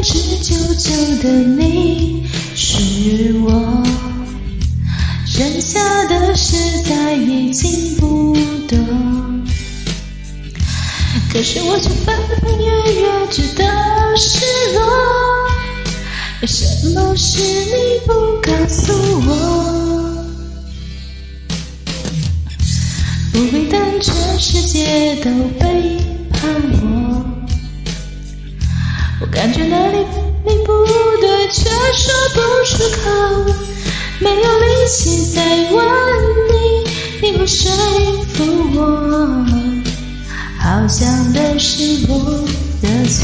久的你是我，剩下的事再也听不懂。可是我却分分月月觉得失落，有什么是你不告诉我？不会当全世界都背叛我，我感觉哪里哪里不对，却说不出口，没有力气再问你，你不说服我，好像都是我的错，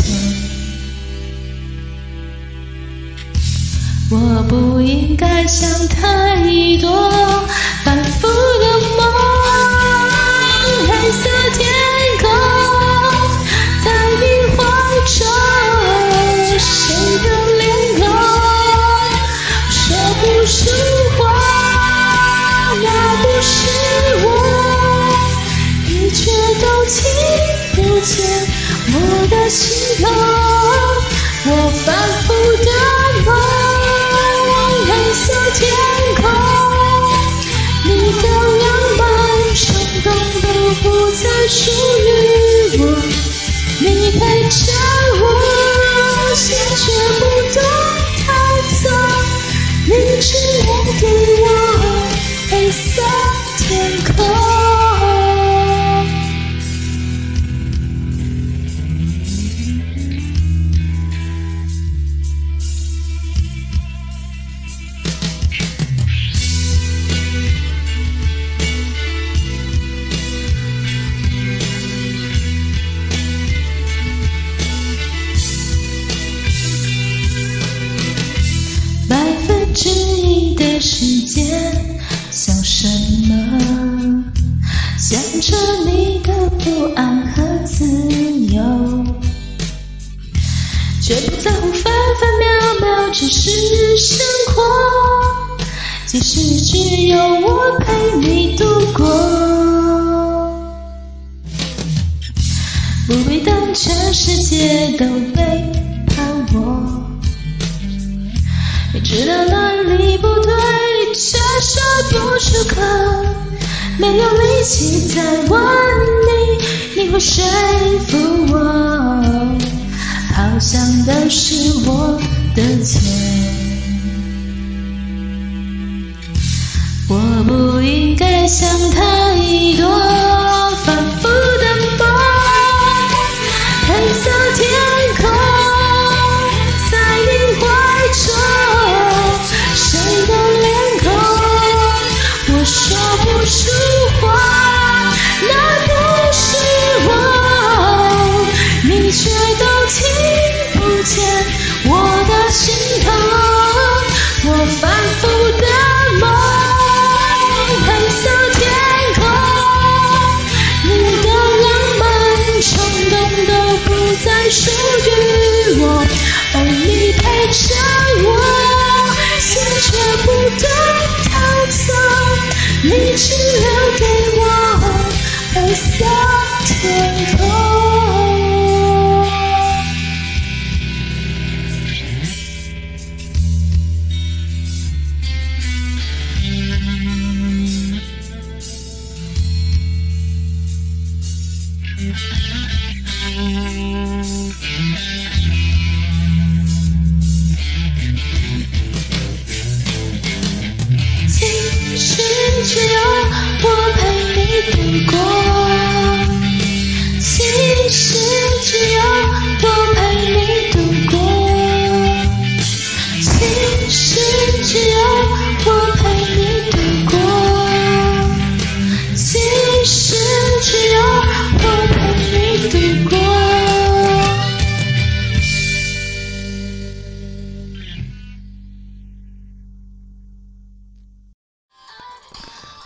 我不应该想太多，陪着我，心却不懂逃走，你只能给我间想什么？想着你的不安和自由，却不在乎分分秒秒，只是生活。即使只有我陪你度过，不会当全世界都背叛我。你知道哪里不对，却说不出口，没有力气再问你，你会说服我，好像都是我的错，我不应该想太多，反复的梦，黑色天今生只有我陪你度过。